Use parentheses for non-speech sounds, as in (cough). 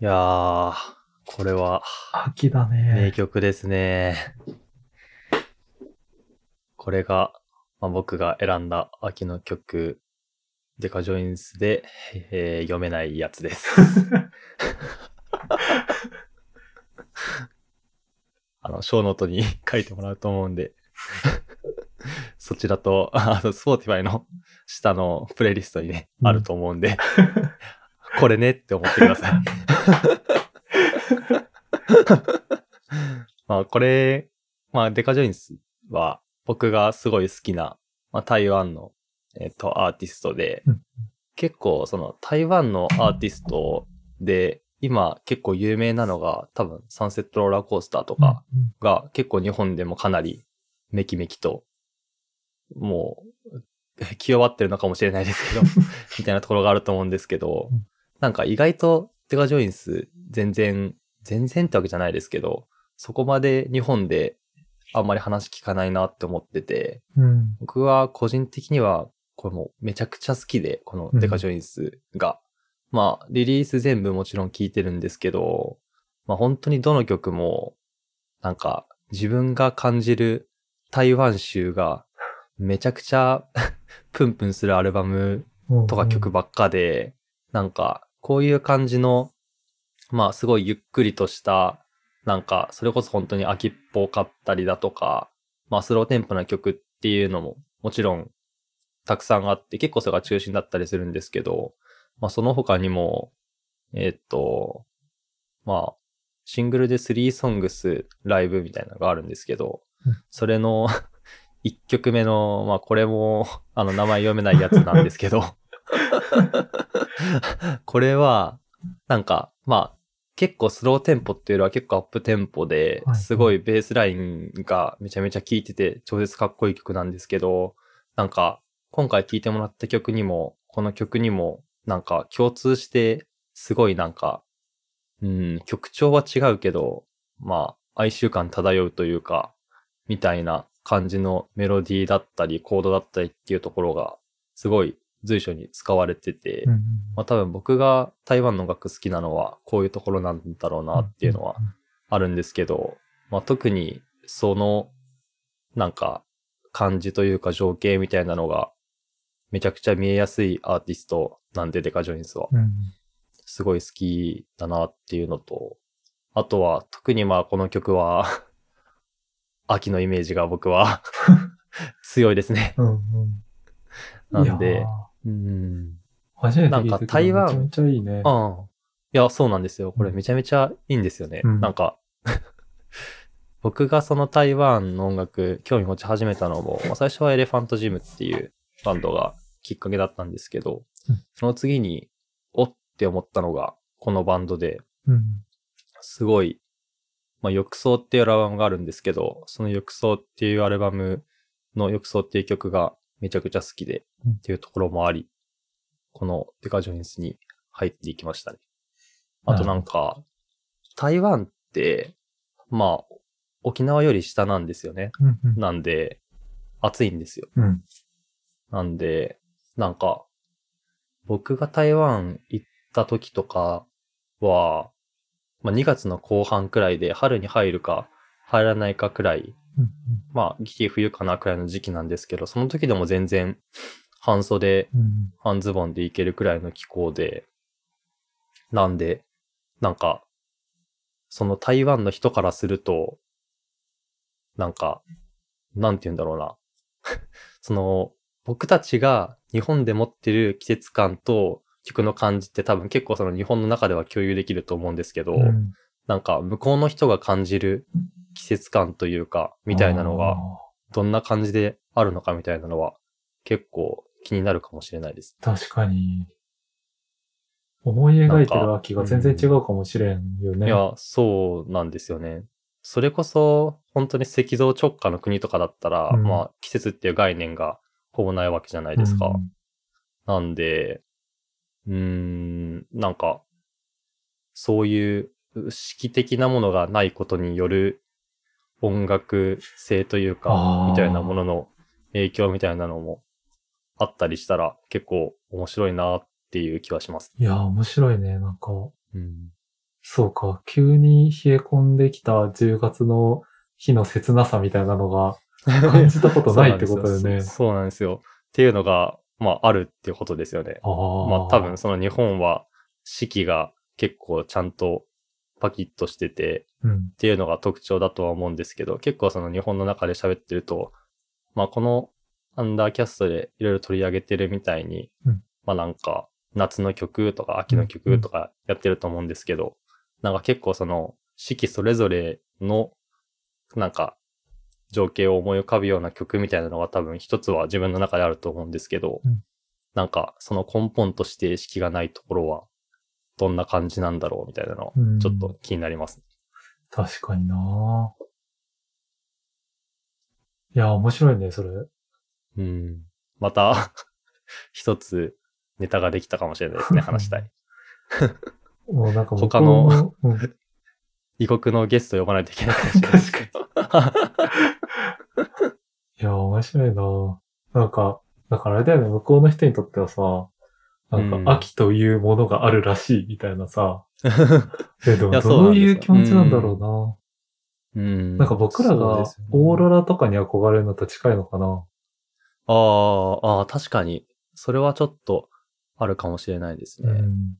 いやー、これは秋だなね。曲ですね。これが、まあ、僕が選んだ秋の曲、 deca joins で、えー読めないやつです。(laughs) あの、ショーノートに (laughs) 書いてもらうと思うんで、そちらと、あの、スポーティファイの下のプレイリストにね、うんあると思うんで、(laughs) これねって思ってください。(laughs) まあ、これ、まあ、デカジョインスは僕がすごい好きな、まあ、台湾の、えっと、アーティストで、うん結構その台湾のアーティストで、今結構有名なのが多分サンセットローラーコースターとかが結構日本でもかなりメキメキと、もう、気弱ってるのかもしれないですけど、(laughs) みたいなところがあると思うんですけどうん、なんか意外とデカジョインス全然、全然ってわけじゃないですけど、そこまで日本であんまり話聞かないなって思ってて、うん。うん。僕は個人的にはこれもうめちゃくちゃ好きで、このデカジョインスが。まあ、リリース全部もちろん聴いてるんですけど、まあ本当にどの曲も、なんか自分が感じる台湾州がめちゃくちゃ (laughs) プンプンするアルバムうんとか曲ばっかで、なんかこういう感じの、まあすごいゆっくりとした、なんかそれこそ本当に秋っぽかったりだとか、まあスローテンポな曲っていうのももちろんたくさんあって結構それが中心だったりするんですけど、まあその他にも、えーっと、まあシングルで3ソングスライブみたいなのがあるんですけどうん、それの (laughs) 1曲目の、まあこれもあの名前読めないやつなんですけど、(laughs) これは、なんか、まあ、結構スローテンポっていうよりは結構アップテンポではい、すごいベースラインがめちゃめちゃ効いてて超絶かっこいい曲なんですけど、なんか、今回聴いてもらった曲にも、この曲にも、なんか共通して、すごいなんか、うん、曲調は違うけど、まあ、哀愁感漂うというか、みたいな感じのメロディーだったり、コードだったりっていうところが、すごい随所に使われてて、うんまあ多分僕が台湾の音楽好きなのはこういうところなんだろうなっていうのはあるんですけど、まあ特にそのなんか感じというか情景みたいなのがめちゃくちゃ見えやすいアーティストなんで deca joins は。うんすごい好きだなっていうのと、あとは特にまあこの曲は (laughs) 秋のイメージが僕は (laughs) 強いですね。うんうん。なんでうん。初めて聞いたなんか台湾めちゃめちゃいいね。ああ。いや、そうなんですよ。これめちゃめちゃいいんですよね。うんなんか、(laughs) 僕がその台湾の音楽興味持ち始めたのも、まあ、最初は Elephant Gym っていうバンドがきっかけだったんですけど、うんその次に、おって思ったのがこのバンドで、うん。すごい、まあ、浴槽っていうアルバムがあるんですけど、その浴槽っていうアルバムの浴槽っていう曲がめちゃくちゃ好きで、うんっていうところもあり、このデカジョインスに入っていきましたね。あとなんか、台湾って、まあ、沖縄より下なんですよね。うんうんなんで、暑いんですよ。うん。なんで、なんか、僕が台湾行った時とかは、まあ2月の後半くらいで春に入るか入らないかくらい、うんまあ、ギリ冬かなくらいの時期なんですけど、その時でも全然半袖、うん。半ズボンで行けるくらいの気候で、なんで、なんか、その台湾の人からすると、なんか、なんて言うんだろうな。(laughs) その、僕たちが日本で持ってる季節感と曲の感じって多分結構その日本の中では共有できると思うんですけど、うん。なんか向こうの人が感じる季節感というか、みたいなのが、どんな感じであるのかみたいなのは結構気になるかもしれないです。確かに。思い描いてる秋が全然違うかもしれんよね。いや、そうなんですよね。それこそ、本当に赤道直下の国とかだったら、うんまあ、季節っていう概念がほぼないわけじゃないですか。なんで、うーん、なんか、そういう式的なものがないことによる音楽性というあかー、みたいなものの影響みたいなのもあったりしたら結構面白いなっていう気はします。いや、面白いね。なんか、うん。そうか。急に冷え込んできた10月の日の切なさみたいなのが (laughs) 感じたことないってことだよね。そうなんですよ。っていうのが、まあ、あるっていうことですよね。ああ。まあ、多分その日本は四季が結構ちゃんとパキッとしてて、うん。っていうのが特徴だとは思うんですけど、結構その日本の中で喋ってると、まあこのアンダーキャストでいろいろ取り上げてるみたいに、うんまあなんか夏の曲とか秋の曲とかやってると思うんですけど、なんか結構その四季それぞれのなんか情景を思い浮かぶような曲みたいなのが多分一つは自分の中であると思うんですけど、うんなんかその根本として四季がないところはどんな感じなんだろうみたいなのうんちょっと気になります。確かにないや、面白いね、それ。うん。また、(laughs) 一つネタができたかもしれないですね、(laughs) 話したい。もうなんか向こう他のうん (laughs) 異国のゲスト呼ばないといけないかもしれないですけど。いや、面白いななんか、だからあれだよね、向こうの人にとってはさ、なんうんか秋というものがあるらしいみたいなさ、(laughs) え、でもどういう気持ちなんだろうな、うん。なんか僕らがオーロラとかに憧れるのと近いのかなああ、ああ、確かに。それはちょっとあるかもしれないですね。うん。